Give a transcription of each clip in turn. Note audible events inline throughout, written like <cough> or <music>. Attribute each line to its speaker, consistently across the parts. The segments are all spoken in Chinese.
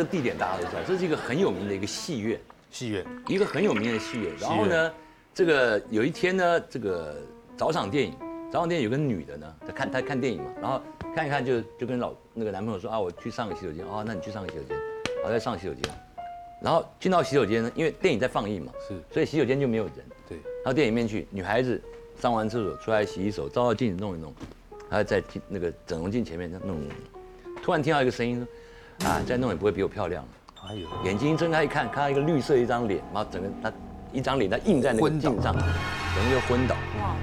Speaker 1: 这个地点大家都知道，这是一个很有名的一个戏院，
Speaker 2: 戏院，
Speaker 1: 一个很有名的戏院。然后呢，这个有一天呢，这个早场电影，早场电影有个女的呢，在看她看电影嘛，然后看一看就就跟老那个男朋友说啊，我去上个洗手间，哦，那你去上个洗手间，我，在上洗手间。然后进到洗手间呢，因为电影在放映嘛，
Speaker 2: 是，
Speaker 1: 所以洗手间就没有人。
Speaker 2: 对，
Speaker 1: 到电影里面去，女孩子上完厕所出来洗洗手，照照镜子弄一弄，还在那个整容镜前面弄弄。突然听到一个声音说：“啊，再弄也不会比我漂亮。”哎呦，眼睛睁开一看，看到一个绿色一张脸，然后整个他一张脸他印在那个镜上，整个就昏倒。哇！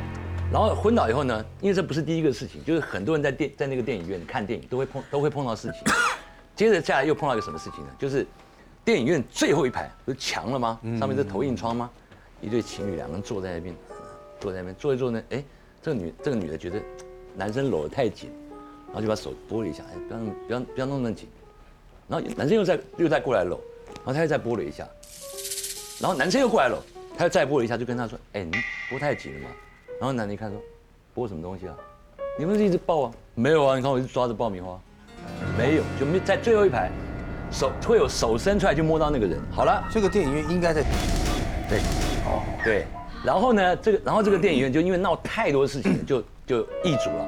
Speaker 1: 然后昏倒以后呢，因为这不是第一个事情，就是很多人在电在那个电影院看电影都会碰都会碰到事情。<coughs> 接着下来又碰到一个什么事情呢？就是电影院最后一排不是墙了吗？上面是投影窗吗？一对情侣两个人坐在那边，坐在那边坐一坐呢，哎，这个女这个女的觉得男生搂得太紧。然后就把手拨了一下，哎，不要不要不要弄那么紧。然后男生又再又再过来搂，然后他又再拨了一下。然后男生又过来搂，他又再拨了一下，就跟他说：“哎，你拨太紧了嘛。”然后男的一看说：“拨什么东西啊？你不是一直抱啊？没有啊，你看我一直抓着爆米花，没有，就没在最后一排，手会有手伸出来就摸到那个人。好了，
Speaker 2: 这个电影院应该在，
Speaker 1: 对，哦，对。然后呢，这个然后这个电影院就因为闹太多事情，就就易主了。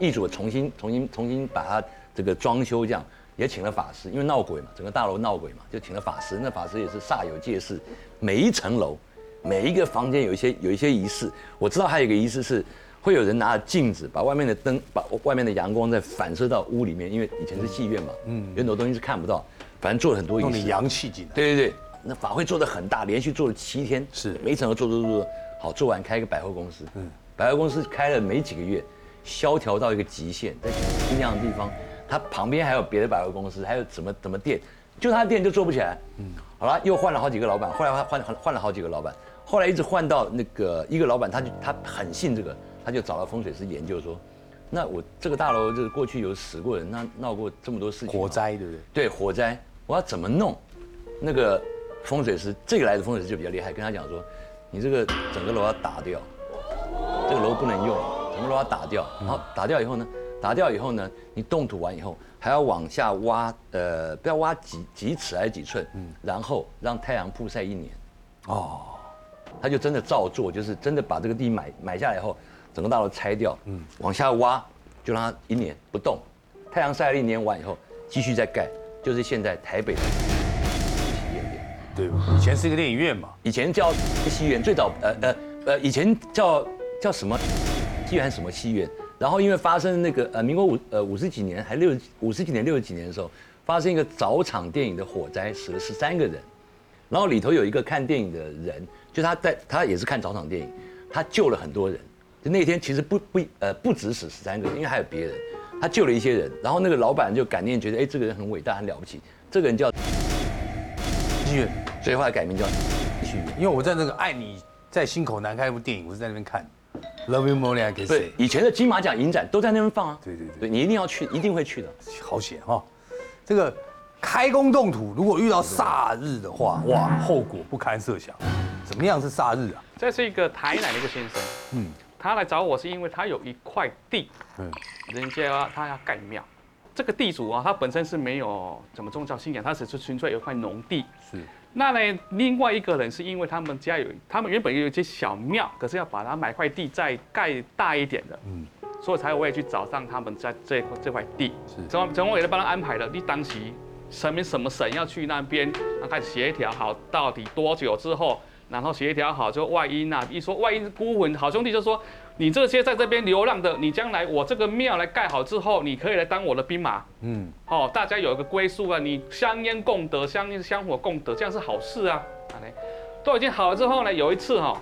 Speaker 1: 易主重新、重新、重新把它这个装修，这样也请了法师，因为闹鬼嘛，整个大楼闹鬼嘛，就请了法师。那法师也是煞有介事，每一层楼、每一个房间有一些有一些仪式。我知道还有一个仪式是，会有人拿着镜子，把外面的灯、把外面的阳光再反射到屋里面，因为以前是戏院嘛，嗯，有很多东西是看不到，反正做了很多仪式。
Speaker 2: 弄阳气进来。
Speaker 1: 对对对，那法会做的很大，连续做了七天，
Speaker 2: 是
Speaker 1: 每一层楼做做做，好做完开一个百货公司，嗯，百货公司开了没几个月。萧条到一个极限，在新疆的地方，它旁边还有别的百货公司，还有什么什么店，就他的店就做不起来。嗯，好了，又换了好几个老板，后来换换换了好几个老板，后来一直换到那个一个老板，他就他很信这个，他就找到风水师研究说，那我这个大楼就是过去有死过人，那闹过这么多事情，
Speaker 2: 火灾对不对？
Speaker 1: 对，火灾，我要怎么弄？那个风水师这个来的风水师就比较厉害，跟他讲说，你这个整个楼要打掉，这个楼不能用。整个楼要打掉，然后打掉以后呢，打掉以后呢，你动土完以后还要往下挖，呃，不要挖几几尺还是几寸，嗯，然后让太阳曝晒一年，哦，他就真的照做，就是真的把这个地买买下来以后，整个大楼拆掉，嗯，往下挖，就让它一年不动，太阳晒了一年完以后，继续再盖，就是现在台北的戏院店，
Speaker 2: 对，以前是一个电影院嘛，
Speaker 1: 以前叫戏院，最早呃呃呃，以前叫叫什么？戏院什么戏院？然后因为发生那个呃，民国五呃五十几年还六五十几年六十几年的时候，发生一个早场电影的火灾，死了十三个人。然后里头有一个看电影的人，就他在他也是看早场电影，他救了很多人。就那天其实不不呃不止死十三个人，因为还有别人，他救了一些人。然后那个老板就感念，觉得哎这个人很伟大很了不起。这个人叫
Speaker 2: 戏院，
Speaker 1: 所以后来改名叫戏院。
Speaker 2: 因为我在那个《爱你在心口难开》一部电影，我是在那边看。Love you more than I can say。
Speaker 1: 对，以前的金马奖影展都在那边放啊。
Speaker 2: 对对
Speaker 1: 对，你一定要去，一定会去的。
Speaker 2: 好险哈！这个开工动土，如果遇到煞日的话，哇，后果不堪设想。怎么样是煞日啊？
Speaker 3: 这是一个台南的一个先生，嗯，他来找我是因为他有一块地，嗯，人家他要盖庙。这个地主啊，他本身是没有怎么宗教信仰，他只是纯粹有一块农地。是。那呢？另外一个人是因为他们家有，他们原本有一些小庙，可是要把它买块地再盖大一点的，嗯，所以才我也去找上他们在这这块地。是，陈陈我也在帮他安排了。你当时什么什么省要去那边，然后开始协调好到底多久之后。然后协调好，就外因呐，一说外因孤魂，好兄弟就说，你这些在这边流浪的，你将来我这个庙来盖好之后，你可以来当我的兵马，嗯，哦，大家有一个归宿啊，你香烟共得，香烟香火共得，这样是好事啊，啊嘞，都已经好了之后呢，有一次哈，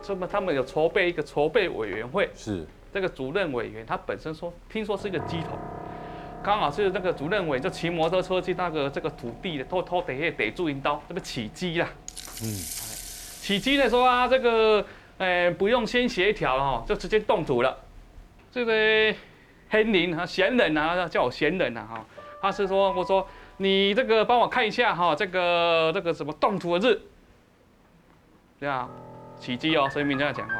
Speaker 3: 这么他们有筹备一个筹备委员会，
Speaker 2: 是。
Speaker 3: 这个主任委员，他本身说，听说是一个鸡头，刚好是那个主任委就骑摩托车去那个这个土地的偷偷逮下逮住一刀，这不起鸡啦，嗯。起鸡的时候啊，这个，呃，不用先协调哈，就直接动土了。这个黑林啊，闲人啊，叫我闲人啊哈。他是说，我说你这个帮我看一下哈，这个这个什么动土的日，对啊，起机哦，所以明这样讲话。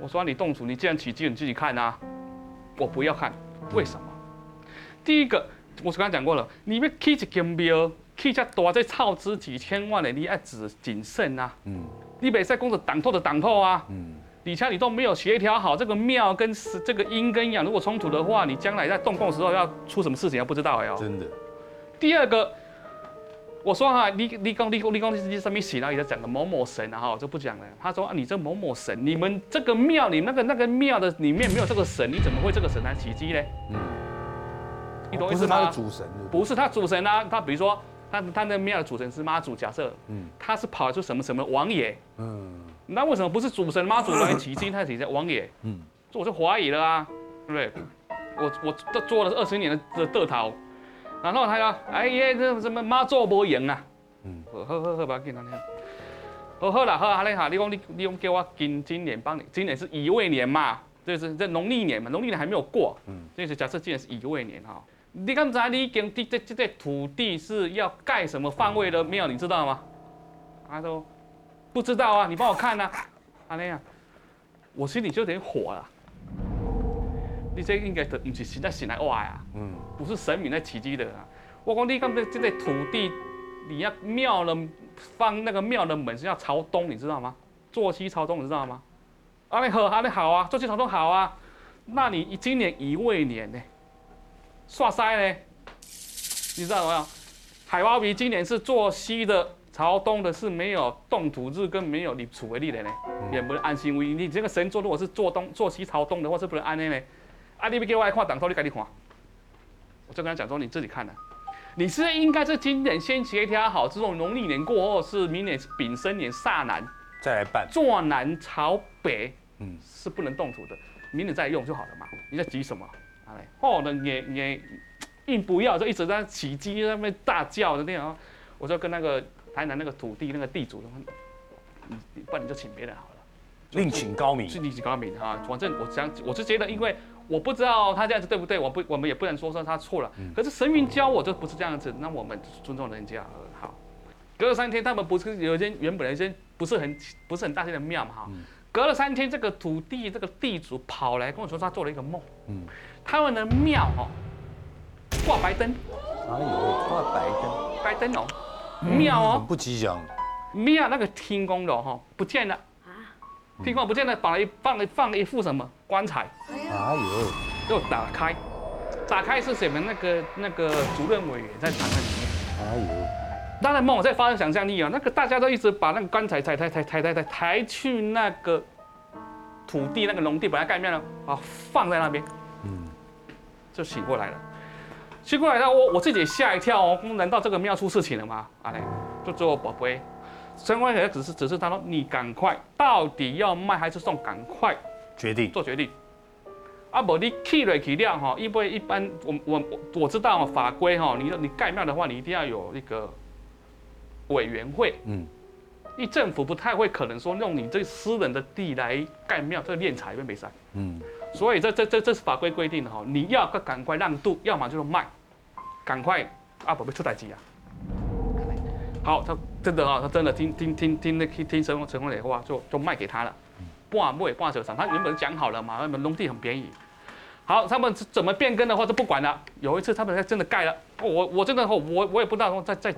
Speaker 3: 我说你动土，你既然起机，你自己看啊，我不要看，为什么？第一个，我刚刚讲过了，你要起一间庙，起遮大，这耗资几千万的，你要谨谨慎啊。嗯。你袂使讲着挡透的挡透啊。嗯。底下你都没有协调好这个庙跟这个阴跟阳，如果冲突的话，你将来在动工的时候要出什么事情，要不知道哎哦。
Speaker 2: 真的。
Speaker 3: 第二个，我说哈，你你讲你讲你讲你上面写到也在讲的某某神啊哈，就不讲了。他说啊，你这某某神，你们这个庙，你那个那个庙的里面没有这个神，你怎么会这个神来袭击呢？嗯。你懂意思
Speaker 2: 吗？不是他的主神。
Speaker 3: 不是他主神啊，他比如说他他那庙的主神是妈祖，假设，嗯，他是跑出什么什么王爷，嗯。那为什么不是主神妈祖来提经？他提在王爷，嗯，这我就怀疑了啊，对不对？我我都做了二十年的的桃，然后他说哎呀，这什么妈做不赢啊？嗯，好好好，不要紧，那好好了，好啊，你好，你讲你你讲叫我今今年帮你，今年是乙未年嘛，就是这农历年嘛，农历年还没有过，嗯，就是假设今年是乙未年哈。你刚才你讲这这这土地是要盖什么方位的庙，你知道吗？他说。不知道啊，你帮我看呐，阿那样，我心里就有点火了。你这应该不是现在醒来哇呀，嗯，不是神明在奇迹的啊。我讲你刚才这个土地，你要庙的放那个庙的门是要朝东，你知道吗？坐西朝东，你知道吗？阿那好，阿那好啊，坐西朝东好啊。那你今年乙未年呢？刷塞呢？你知道没有？海蛙比今年是坐西的。朝东的是没有动土日跟没有你处为例的呢，也不能安心为你这个神座如果是坐东坐西朝东的话是不能安的呢。啊，你不给我来看挡头，你赶紧看。我就跟他讲说你自己看的，你是应该是今年先协调好，这种农历年过后是明年丙申年煞南
Speaker 2: 再来办，
Speaker 3: 坐南朝北，嗯，是不能动土的，明年再用就好了嘛。你在急什么？哦，那也也硬不要，就一直在起鸡那边大叫的那样，我就跟那个。台南那个土地那个地主说，你不然你就请别人好了，
Speaker 2: 另请高明，
Speaker 3: 是另请高明哈。反正我想，我是觉得，因为我不知道他这样子对不对，我不，我们也不能说说他错了。可是神明教我就不是这样子，那我们尊重人家好。隔了三天，他们不是有一间原本的一间不是很不是很大间的庙嘛哈。隔了三天，这个土地这个地主跑来跟我说，他做了一个梦。嗯，他们的庙哦挂白灯，
Speaker 2: 哎呦，挂白灯，
Speaker 3: 白灯哦。庙哦，
Speaker 2: 不吉祥。
Speaker 3: 庙那个天宫的哈不见了啊，天宫不见了，把一放了放了一副什么棺材？哎呦，又打开，打开是什么？那个那个主任委员在躺在里面。哎呦，当然梦我在发生想象力啊，那个大家都一直把那个棺材抬抬抬抬抬抬抬去那个土地那个农地把它盖庙了，啊放在那边，嗯，就醒过来了。醒过来，他我我自己也吓一跳哦，难道这个庙出事情了吗？啊嘞，就做宝贝，升官也只是只是他说你赶快，到底要卖还是送？赶快
Speaker 2: 决定
Speaker 3: 做决定。啊不，你起了起量哈，因为一般我我我知道法规哈，你你盖庙的话，你一定要有一个委员会。嗯，你政府不太会可能说用你这私人的地来盖庙，这敛财会没事。嗯。所以这这这这是法规规定的哈，你要赶快让渡，要么就是卖，赶快啊宝贝出台机啊。好，他真的哈，他真的听听听听那听陈陈红磊的话，就就卖给他了。半卖半折上，他原本讲好了嘛，那们农地很便宜。好，他们怎么变更的话就不管了。有一次他们真的盖了，我我真的我我也不知道在在。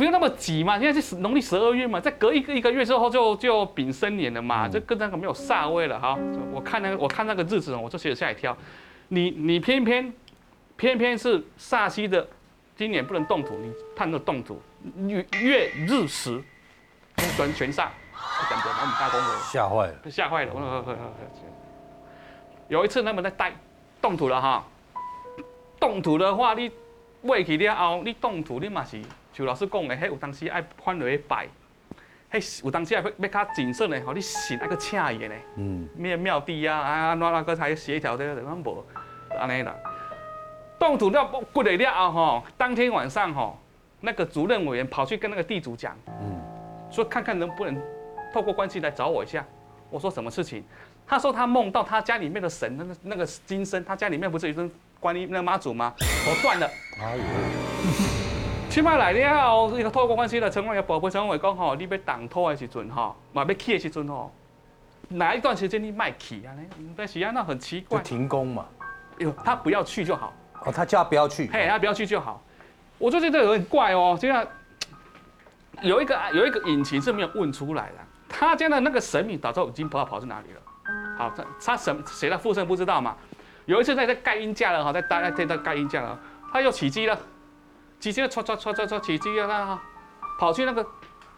Speaker 3: 不用那么急嘛，现在是农历十二月嘛，再隔一个一个月之后就就丙申年了嘛，就跟那个没有煞位了哈。我看那个我看那个日子，我就觉得吓一跳。你你偏偏偏偏是煞西的，今年不能动土，你判个动土月月日时全全煞，感觉把我们大公给
Speaker 2: 吓坏了，
Speaker 3: 吓坏了。有一次他们在带动土了哈，动土的话你未起了后，你动土你嘛是。就老师讲的，迄有当时爱翻落去拜，迄有当时要要较谨慎的，吼，你信那个请伊的，嗯，咩庙地啊，啊，哪那个才协调的，咱无安尼啦。动土了过来了后，吼，当天晚上吼，那个主任委员跑去跟那个地主讲，嗯，说看看能不能透过关系来找我一下。我说什么事情？他说他梦到他家里面的神，那个那个金身，他家里面不是有尊观音那个妈祖吗？头断了。哎呦。起码来了后，一个透过关系的陈光也宝贝陈伟讲吼，你要挡土的时阵吼，嘛要起的时阵吼，哪一段时间你卖起啊？但是啊，那很奇怪。
Speaker 2: 停工嘛。
Speaker 3: 哟，他不要去就好。
Speaker 2: 哦，他叫他不要去。
Speaker 3: 嘿，他不要去就好。我就觉得有点怪哦，就像有一个有一个引擎是没有问出来的，他家的那个神明早就已经不知道跑去哪里了。好，他他神谁的附身不知道嘛？有一次在在盖音架了哈，在在在在盖音架了，他又起机了，起机了，唰唰唰唰唰起机了，那跑去那个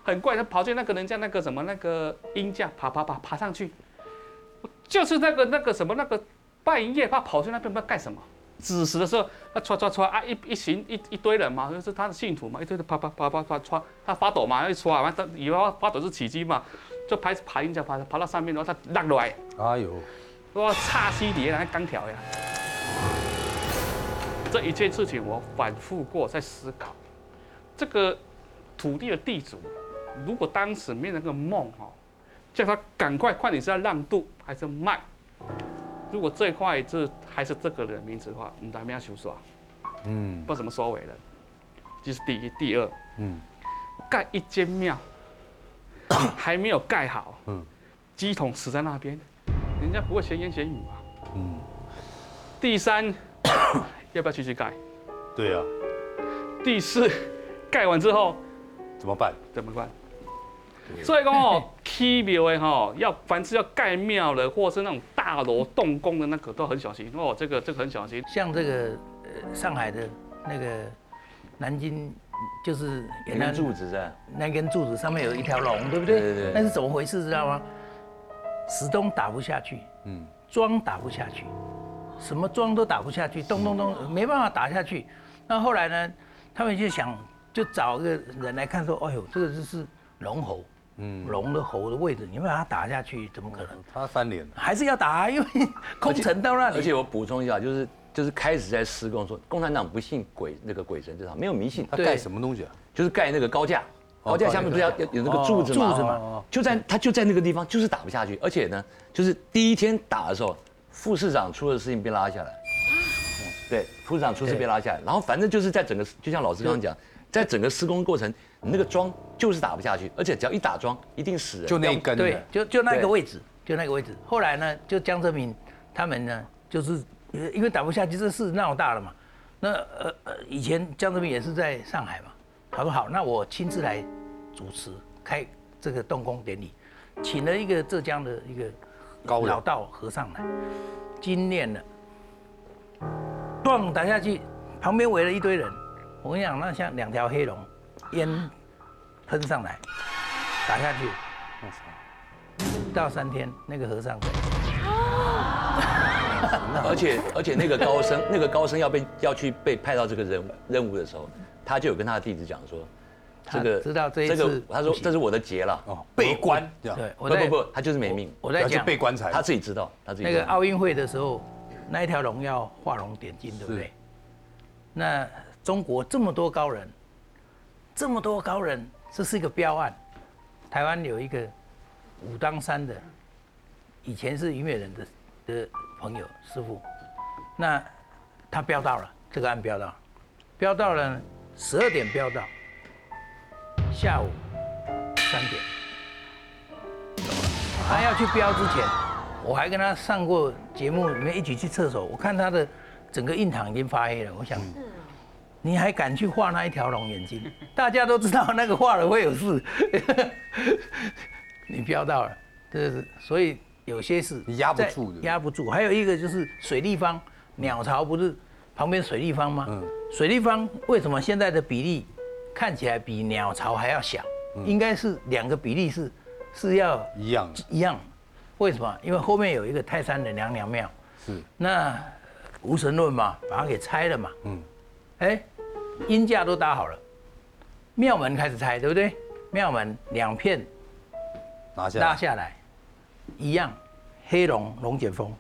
Speaker 3: 很怪，他跑去那个人家那个什么那个音架爬爬爬爬上去，就是那个那个什么那个半夜他跑去那边不知道干什么。子时的时候，他唰唰唰啊，一一行一一堆人嘛，就是他的信徒嘛，一堆的啪啪啪啪啪唰，他发抖嘛，一唰完他以为发抖是起机嘛，就爬爬音架爬爬到上面，然后他落落来，哎呦，哇，差西底那钢条呀！这一件事情我反复过在思考，这个土地的地主，如果当时没有那个梦哈，叫他赶快快点是要让渡还是卖？如果这一块是还是这个人名字的话，你们还没有修刷，嗯，不知道怎么收尾了。这是第一，第二，嗯，盖一间庙还没有盖好，嗯，鸡桶死在那边，人家不会闲言闲语嘛，嗯。第三，要不要继续盖？
Speaker 2: 对啊。
Speaker 3: 第四，盖完之后
Speaker 2: 怎么办？
Speaker 3: 怎么办？所以讲哦，<laughs> 起庙的哈，要凡是要盖庙的，或是那种大楼动工的那个，都很小心哦。这个这个很小心。
Speaker 4: 像这个呃上海的那个南京，就是
Speaker 1: 那根柱子在，
Speaker 4: 那根柱子上面有一条龙，对不对？
Speaker 1: 对对对。
Speaker 4: 那是怎么回事？知道吗？始终打不下去，嗯，桩打不下去，什么桩都打不下去，咚咚咚，没办法打下去。那后来呢，他们就想就找一个人来看，说，哎呦，这个就是龙喉。嗯，龙的喉的位置，你把它打下去，怎么可能？
Speaker 2: 他翻脸，
Speaker 4: 还是要打，因为 <laughs> 空城到那里。
Speaker 1: 而且我补充一下，就是就是开始在施工说，共产党不信鬼那个鬼神这套，没有迷信。
Speaker 2: 他盖什么东西啊？
Speaker 1: 就是盖那个高架，高架下面不是要有那个柱子吗？
Speaker 4: 柱子嘛？
Speaker 1: 就在他就在那个地方，就是打不下去。而且呢，就是第一天打的时候，副市长出了事情被拉下来。对，副市长出事被拉下来，然后反正就是在整个，就像老师刚刚讲。在整个施工过程，你那个桩就是打不下去，而且只要一打桩，一定死人。
Speaker 2: 就那一根，
Speaker 4: 对，就就那个位置，就那个位置。后来呢，就江泽民他们呢，就是因为打不下去，这事闹大了嘛。那呃呃，以前江泽民也是在上海嘛，他说好，那我亲自来主持开这个动工典礼，请了一个浙江的一个老道和尚来，精炼了，咣打下去，旁边围了一堆人。我跟你讲，那像两条黑龙，烟喷上来，打下去，不到三天，那个和尚。<laughs>
Speaker 1: 而且而且那个高僧，那个高僧要被要去被派到这个任务任务的时候，他就有跟他的弟子讲说，
Speaker 4: 这个知道这一次，
Speaker 1: 他说这是我的劫了，哦，
Speaker 2: 被关，
Speaker 4: 对，
Speaker 1: 不不不，他就是没命，
Speaker 4: 我在讲
Speaker 2: 被棺材，
Speaker 1: 他自己知道，他自己。
Speaker 4: 那个奥运会的时候，那一条龙要画龙点睛，对不对？那。中国这么多高人，这么多高人，这是一个标案。台湾有一个武当山的，以前是虞美人的的朋友师傅，那他标到了这个案标到，标到了十二点标到，下午三点，他要去标之前，我还跟他上过节目，里面一起去厕所，我看他的整个印堂已经发黑了，我想。你还敢去画那一条龙眼睛？大家都知道那个画了会有事，<laughs> 你飙到了，这是所以有些事
Speaker 2: 压不住的，
Speaker 4: 压不住。还有一个就是水立方鸟巢不是旁边水立方吗？嗯，水立方为什么现在的比例看起来比鸟巢还要小？应该是两个比例是是要
Speaker 2: 一样
Speaker 4: 一样。为什么？因为后面有一个泰山的娘娘庙，是那无神论嘛，把它给拆了嘛。嗯，哎。阴架都搭好了，庙门开始拆，对不对？庙门两片
Speaker 2: 拿下
Speaker 4: 拉下来，一样，黑龙龙卷风，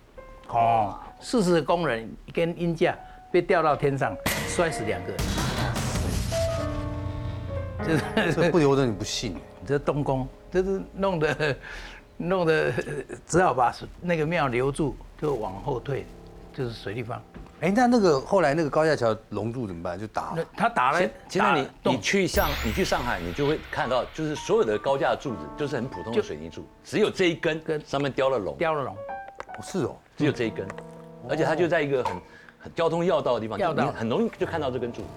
Speaker 4: 哦，四十个工人一根阴架被吊到天上，摔死两个。
Speaker 2: 这不由得你不信，<laughs>
Speaker 4: 这动工，这是弄得弄得只好把那个庙留住，就往后退，就是水立方。
Speaker 2: 哎，那那个后来那个高架桥龙柱怎么办？就打了。
Speaker 4: 他打了。
Speaker 1: 现在你你去上你去上海，你就会看到，就是所有的高架柱子就是很普通的水泥柱，只有这一根跟上面雕了龙。
Speaker 4: 雕了龙。
Speaker 2: 是哦，
Speaker 1: 只有这一根，而且它就在一个很很交通要道的地方，
Speaker 4: 要道
Speaker 1: 你很容易就看到这根柱。